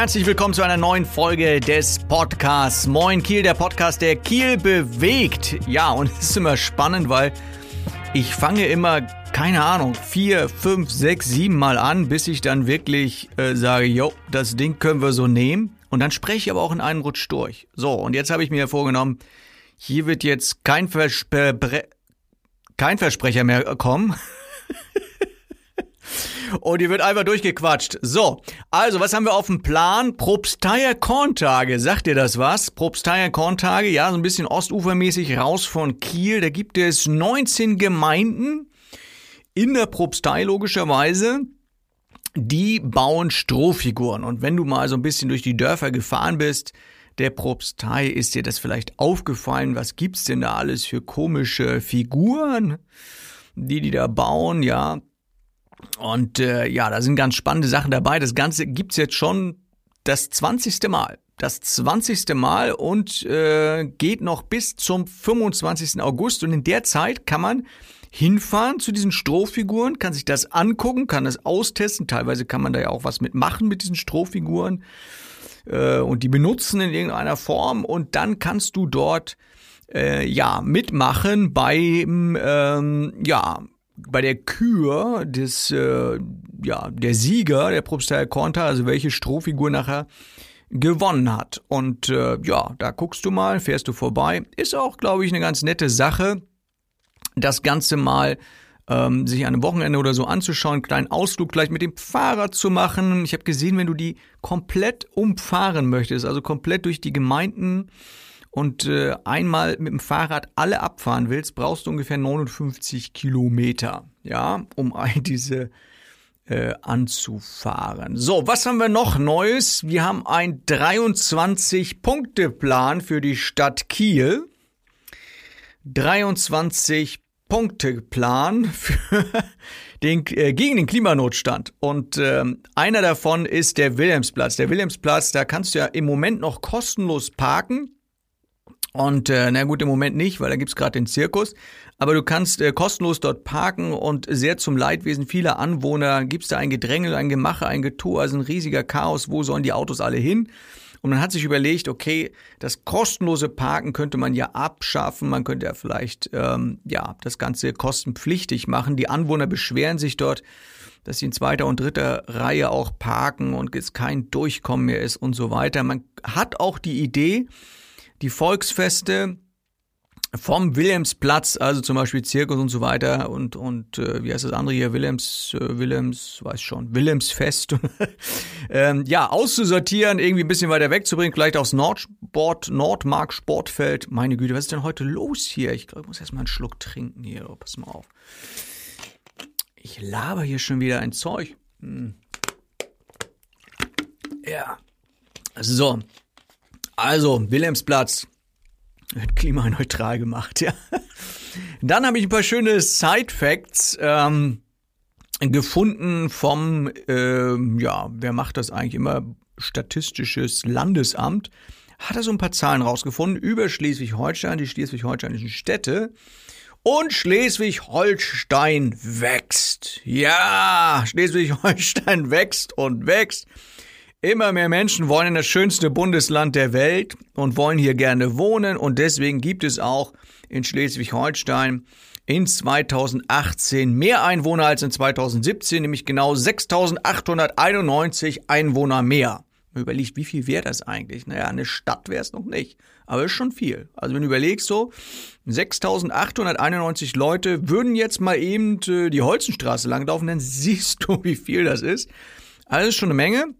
Herzlich willkommen zu einer neuen Folge des Podcasts. Moin Kiel, der Podcast, der Kiel bewegt. Ja, und es ist immer spannend, weil ich fange immer, keine Ahnung, vier, fünf, sechs, sieben Mal an, bis ich dann wirklich äh, sage, jo, das Ding können wir so nehmen. Und dann spreche ich aber auch in einen Rutsch durch. So, und jetzt habe ich mir vorgenommen, hier wird jetzt kein, Verspre kein Versprecher mehr kommen. Und die wird einfach durchgequatscht. So, also was haben wir auf dem Plan? Propsteier Korntage. Sagt ihr das was? Propsteier Korntage, ja, so ein bisschen ostufermäßig raus von Kiel. Da gibt es 19 Gemeinden in der Propstei logischerweise. Die bauen Strohfiguren. Und wenn du mal so ein bisschen durch die Dörfer gefahren bist, der Propstei, ist dir das vielleicht aufgefallen? Was gibt's denn da alles für komische Figuren, die die da bauen? Ja, und äh, ja, da sind ganz spannende Sachen dabei. Das Ganze gibt's jetzt schon das 20. Mal. Das 20. Mal und äh, geht noch bis zum 25. August. Und in der Zeit kann man hinfahren zu diesen Strohfiguren, kann sich das angucken, kann das austesten. Teilweise kann man da ja auch was mitmachen mit diesen Strohfiguren äh, und die benutzen in irgendeiner Form. Und dann kannst du dort äh, ja mitmachen beim ähm, ja bei der Kür des, äh, ja, der Sieger der Propsteier Konter, also welche Strohfigur nachher gewonnen hat. Und äh, ja, da guckst du mal, fährst du vorbei. Ist auch, glaube ich, eine ganz nette Sache, das Ganze mal ähm, sich an einem Wochenende oder so anzuschauen, einen kleinen Ausflug gleich mit dem Fahrrad zu machen. Ich habe gesehen, wenn du die komplett umfahren möchtest, also komplett durch die Gemeinden und äh, einmal mit dem Fahrrad alle abfahren willst, brauchst du ungefähr 59 Kilometer, ja, um all diese äh, anzufahren. So, was haben wir noch Neues? Wir haben ein 23-Punkte-Plan für die Stadt Kiel. 23 Punkte-Plan für den, äh, gegen den Klimanotstand. Und ähm, einer davon ist der Wilhelmsplatz. Der Wilhelmsplatz, da kannst du ja im Moment noch kostenlos parken. Und äh, na gut, im Moment nicht, weil da gibt's gerade den Zirkus. Aber du kannst äh, kostenlos dort parken und sehr zum Leidwesen vieler Anwohner gibt's da ein Gedrängel, ein Gemache, ein Getue, also ein riesiger Chaos. Wo sollen die Autos alle hin? Und man hat sich überlegt, okay, das kostenlose Parken könnte man ja abschaffen. Man könnte ja vielleicht ähm, ja das Ganze kostenpflichtig machen. Die Anwohner beschweren sich dort, dass sie in zweiter und dritter Reihe auch parken und es kein Durchkommen mehr ist und so weiter. Man hat auch die Idee, die Volksfeste vom Wilhelmsplatz, also zum Beispiel Zirkus und so weiter und und äh, wie heißt das andere hier? Wilhelms äh, Wilhelms weiß schon Wilhelmsfest. Ähm, ja auszusortieren irgendwie ein bisschen weiter wegzubringen vielleicht aufs Nordsport Nordmark Sportfeld. Meine Güte was ist denn heute los hier? Ich glaube ich muss erst mal einen Schluck trinken hier oh, pass mal auf. Ich laber hier schon wieder ein Zeug. Hm. ja so also, Wilhelmsplatz wird klimaneutral gemacht, ja. Dann habe ich ein paar schöne Side-Facts ähm, gefunden vom, äh, ja, wer macht das eigentlich immer? Statistisches Landesamt. Hat er so ein paar Zahlen rausgefunden über Schleswig-Holstein, die schleswig-holsteinischen Städte. Und Schleswig-Holstein wächst. Ja, Schleswig-Holstein wächst und wächst. Immer mehr Menschen wollen in das schönste Bundesland der Welt und wollen hier gerne wohnen und deswegen gibt es auch in Schleswig-Holstein in 2018 mehr Einwohner als in 2017, nämlich genau 6.891 Einwohner mehr. Man überlegt, wie viel wäre das eigentlich? Naja, eine Stadt wäre es noch nicht, aber ist schon viel. Also wenn du überlegst so, 6.891 Leute würden jetzt mal eben äh, die Holzenstraße langlaufen, dann siehst du, wie viel das ist. Also ist schon eine Menge.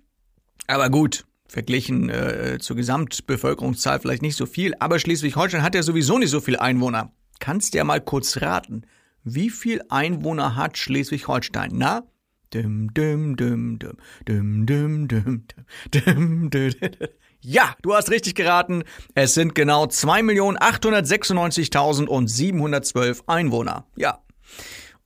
Aber gut, verglichen äh, zur Gesamtbevölkerungszahl vielleicht nicht so viel, aber Schleswig-Holstein hat ja sowieso nicht so viele Einwohner. Kannst ja mal kurz raten, wie viel Einwohner hat Schleswig-Holstein? Na? Dum, dum, dum, dum, dum, dum, dum, dum, dum, Ja, du hast richtig geraten. Es sind genau 2.896.712 Einwohner. Ja.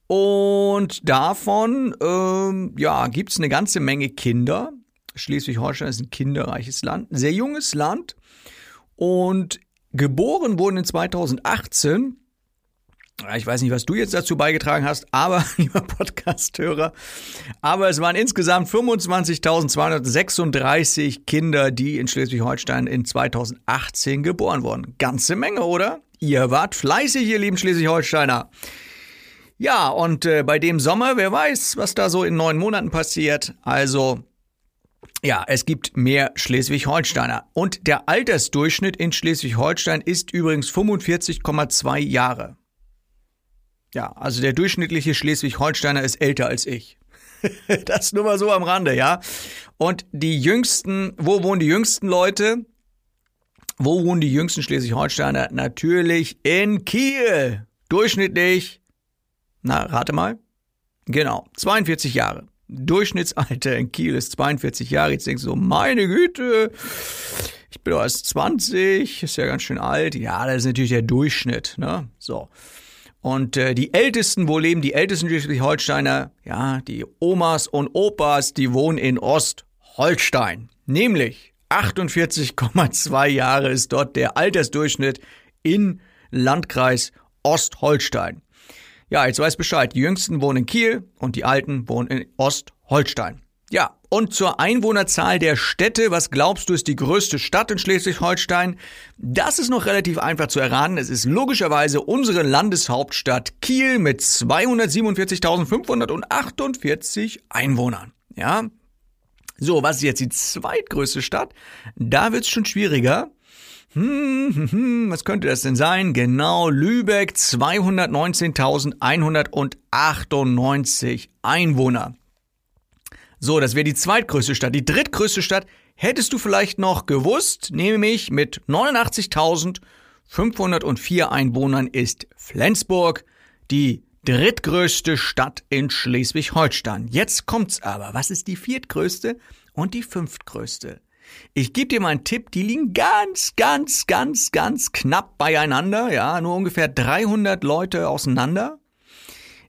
Und davon, ähm, ja, gibt's eine ganze Menge Kinder. Schleswig-Holstein ist ein kinderreiches Land, ein sehr junges Land. Und geboren wurden in 2018 Ich weiß nicht, was du jetzt dazu beigetragen hast, aber, lieber Podcasthörer, aber es waren insgesamt 25.236 Kinder, die in Schleswig-Holstein in 2018 geboren wurden. Ganze Menge, oder? Ihr wart fleißig, ihr lieben Schleswig-Holsteiner. Ja, und äh, bei dem Sommer, wer weiß, was da so in neun Monaten passiert. Also, ja, es gibt mehr Schleswig-Holsteiner. Und der Altersdurchschnitt in Schleswig-Holstein ist übrigens 45,2 Jahre. Ja, also der durchschnittliche Schleswig-Holsteiner ist älter als ich. das nur mal so am Rande, ja. Und die jüngsten, wo wohnen die jüngsten Leute? Wo wohnen die jüngsten Schleswig-Holsteiner? Natürlich in Kiel. Durchschnittlich, na, rate mal. Genau, 42 Jahre. Durchschnittsalter in Kiel ist 42 Jahre. Jetzt denkst du so, meine Güte, ich bin doch erst 20, ist ja ganz schön alt. Ja, das ist natürlich der Durchschnitt, ne? So. Und äh, die Ältesten, wo leben die ältesten Schleswig-Holsteiner? Ja, die Omas und Opas, die wohnen in Ostholstein. Nämlich 48,2 Jahre ist dort der Altersdurchschnitt in Landkreis Ostholstein. Ja, jetzt weiß Bescheid. Die Jüngsten wohnen in Kiel und die Alten wohnen in Ostholstein. Ja, und zur Einwohnerzahl der Städte, was glaubst du ist die größte Stadt in Schleswig-Holstein? Das ist noch relativ einfach zu erraten. Es ist logischerweise unsere Landeshauptstadt Kiel mit 247.548 Einwohnern. Ja? So, was ist jetzt die zweitgrößte Stadt? Da wird's schon schwieriger. Hm, hm, hm, was könnte das denn sein? Genau, Lübeck 219.198 Einwohner. So, das wäre die zweitgrößte Stadt. Die drittgrößte Stadt hättest du vielleicht noch gewusst, nämlich mit 89.504 Einwohnern ist Flensburg die drittgrößte Stadt in Schleswig-Holstein. Jetzt kommt's aber. Was ist die viertgrößte und die fünftgrößte? Ich gebe dir mal einen Tipp, die liegen ganz, ganz, ganz, ganz knapp beieinander, ja, nur ungefähr 300 Leute auseinander.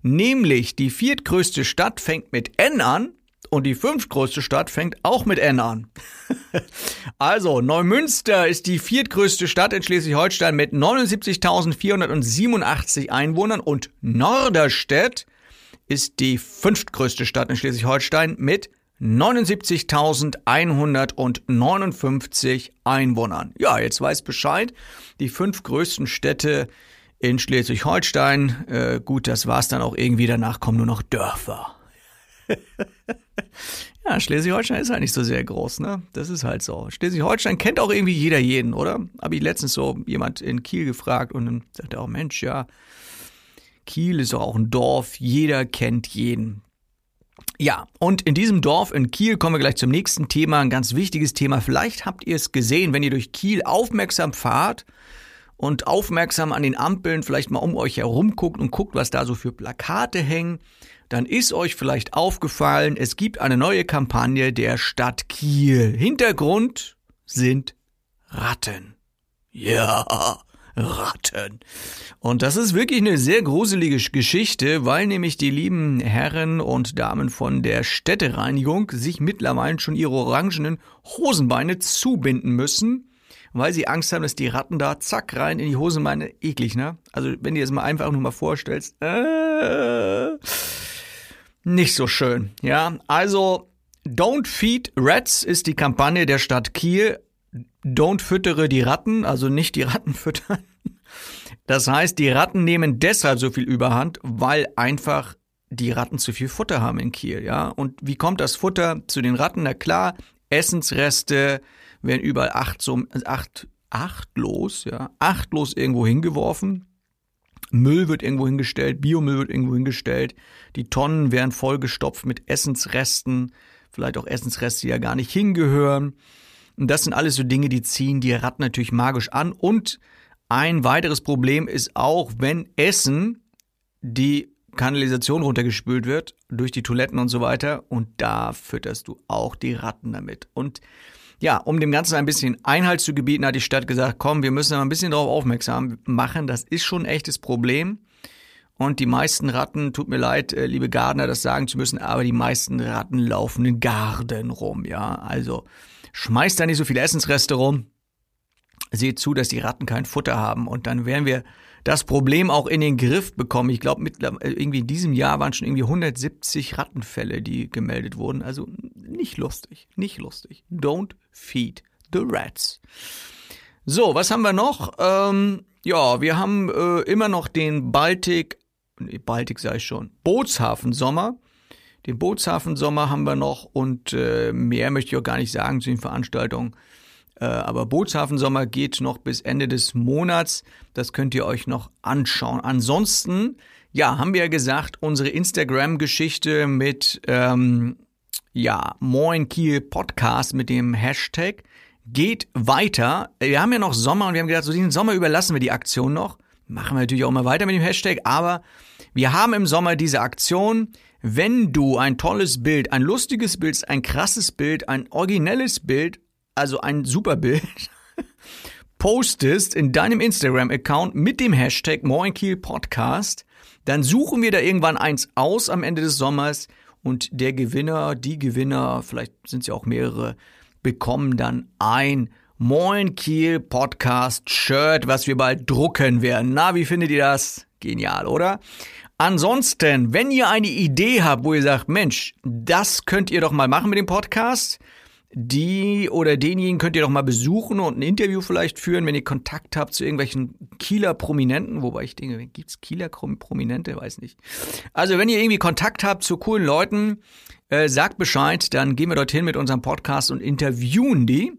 Nämlich die viertgrößte Stadt fängt mit N an und die fünftgrößte Stadt fängt auch mit N an. also, Neumünster ist die viertgrößte Stadt in Schleswig-Holstein mit 79.487 Einwohnern und Norderstedt ist die fünftgrößte Stadt in Schleswig-Holstein mit 79.159 Einwohnern. Ja, jetzt weiß Bescheid. Die fünf größten Städte in Schleswig-Holstein. Äh, gut, das war's dann auch irgendwie. Danach kommen nur noch Dörfer. ja, Schleswig-Holstein ist halt nicht so sehr groß, ne? Das ist halt so. Schleswig-Holstein kennt auch irgendwie jeder jeden, oder? Habe ich letztens so jemand in Kiel gefragt und dann sagte er auch, Mensch, ja, Kiel ist doch auch ein Dorf, jeder kennt jeden. Ja, und in diesem Dorf in Kiel kommen wir gleich zum nächsten Thema, ein ganz wichtiges Thema. Vielleicht habt ihr es gesehen, wenn ihr durch Kiel aufmerksam fahrt und aufmerksam an den Ampeln vielleicht mal um euch herum guckt und guckt, was da so für Plakate hängen dann ist euch vielleicht aufgefallen, es gibt eine neue Kampagne der Stadt Kiel. Hintergrund sind Ratten. Ja, Ratten. Und das ist wirklich eine sehr gruselige Geschichte, weil nämlich die lieben Herren und Damen von der Städtereinigung sich mittlerweile schon ihre orangenen Hosenbeine zubinden müssen, weil sie Angst haben, dass die Ratten da zack rein in die Hosenbeine eklig, ne? Also wenn du dir das mal einfach nur mal vorstellst, äh, nicht so schön. Ja, also Don't Feed Rats ist die Kampagne der Stadt Kiel. Don't füttere die Ratten, also nicht die Ratten füttern. Das heißt, die Ratten nehmen deshalb so viel Überhand, weil einfach die Ratten zu viel Futter haben in Kiel, ja. Und wie kommt das Futter zu den Ratten? Na klar, Essensreste werden überall acht, so, acht, achtlos, ja, achtlos irgendwo hingeworfen. Müll wird irgendwo hingestellt, Biomüll wird irgendwo hingestellt, die Tonnen werden vollgestopft mit Essensresten, vielleicht auch Essensreste, die ja gar nicht hingehören. Und das sind alles so Dinge, die ziehen die Ratten natürlich magisch an. Und ein weiteres Problem ist auch, wenn Essen die Kanalisation runtergespült wird, durch die Toiletten und so weiter, und da fütterst du auch die Ratten damit. Und ja, um dem Ganzen ein bisschen Einhalt zu gebieten, hat die Stadt gesagt, komm, wir müssen ein bisschen darauf aufmerksam machen. Das ist schon ein echtes Problem. Und die meisten Ratten, tut mir leid, äh, liebe Gardner, das sagen zu müssen, aber die meisten Ratten laufen in Garden rum, ja. Also schmeißt da nicht so viele Essensreste rum. Seht zu, dass die Ratten kein Futter haben und dann werden wir das Problem auch in den Griff bekommen. Ich glaube, irgendwie in diesem Jahr waren schon irgendwie 170 Rattenfälle, die gemeldet wurden. Also nicht lustig, nicht lustig. Don't feed the rats. So, was haben wir noch? Ähm, ja, wir haben äh, immer noch den Baltik, nee, Baltik sei schon, Bootshafen Sommer. Den Bootshafen Sommer haben wir noch und äh, mehr möchte ich auch gar nicht sagen zu den Veranstaltungen. Äh, aber Bootshafen Sommer geht noch bis Ende des Monats. Das könnt ihr euch noch anschauen. Ansonsten, ja, haben wir ja gesagt, unsere Instagram-Geschichte mit ähm, ja, Moin Kiel Podcast mit dem Hashtag geht weiter. Wir haben ja noch Sommer und wir haben gedacht, so diesen Sommer überlassen wir die Aktion noch. Machen wir natürlich auch mal weiter mit dem Hashtag, aber wir haben im Sommer diese Aktion. Wenn du ein tolles Bild, ein lustiges Bild, ein krasses Bild, ein originelles Bild also ein super Bild, postest in deinem Instagram-Account mit dem Hashtag Moinkiel Podcast, dann suchen wir da irgendwann eins aus am Ende des Sommers und der Gewinner, die Gewinner, vielleicht sind es ja auch mehrere, bekommen dann ein Moin Kiel Podcast Shirt, was wir bald drucken werden. Na, wie findet ihr das? Genial, oder? Ansonsten, wenn ihr eine Idee habt, wo ihr sagt, Mensch, das könnt ihr doch mal machen mit dem Podcast, die oder denjenigen könnt ihr doch mal besuchen und ein Interview vielleicht führen, wenn ihr Kontakt habt zu irgendwelchen Kieler Prominenten, wobei ich denke, gibt's Kieler Prominente? Weiß nicht. Also wenn ihr irgendwie Kontakt habt zu coolen Leuten, äh, sagt Bescheid, dann gehen wir dorthin mit unserem Podcast und interviewen die.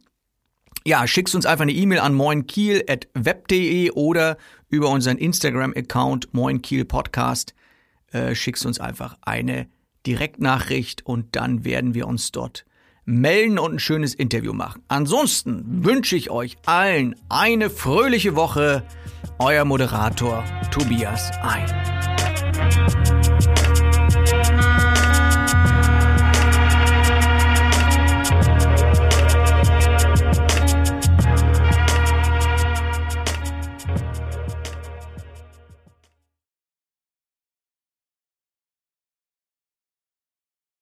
Ja, schickst uns einfach eine E-Mail an moinkiel.web.de oder über unseren Instagram-Account moinkielpodcast äh, schickst uns einfach eine Direktnachricht und dann werden wir uns dort melden und ein schönes Interview machen. Ansonsten wünsche ich euch allen eine fröhliche Woche. Euer Moderator Tobias Ein.